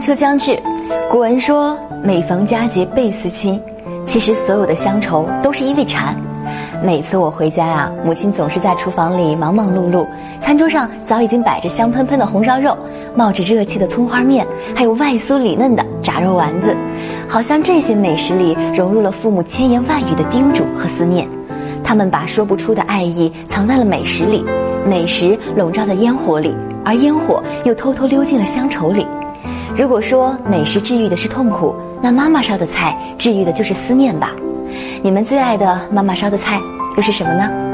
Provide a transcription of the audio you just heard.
秋将至，古文说“每逢佳节倍思亲”，其实所有的乡愁都是因为馋。每次我回家呀，母亲总是在厨房里忙忙碌碌，餐桌上早已经摆着香喷喷的红烧肉，冒着热气的葱花面，还有外酥里嫩的炸肉丸子，好像这些美食里融入了父母千言万语的叮嘱和思念。他们把说不出的爱意藏在了美食里，美食笼罩在烟火里，而烟火又偷偷溜进了乡愁里。如果说美食治愈的是痛苦，那妈妈烧的菜治愈的就是思念吧。你们最爱的妈妈烧的菜又是什么呢？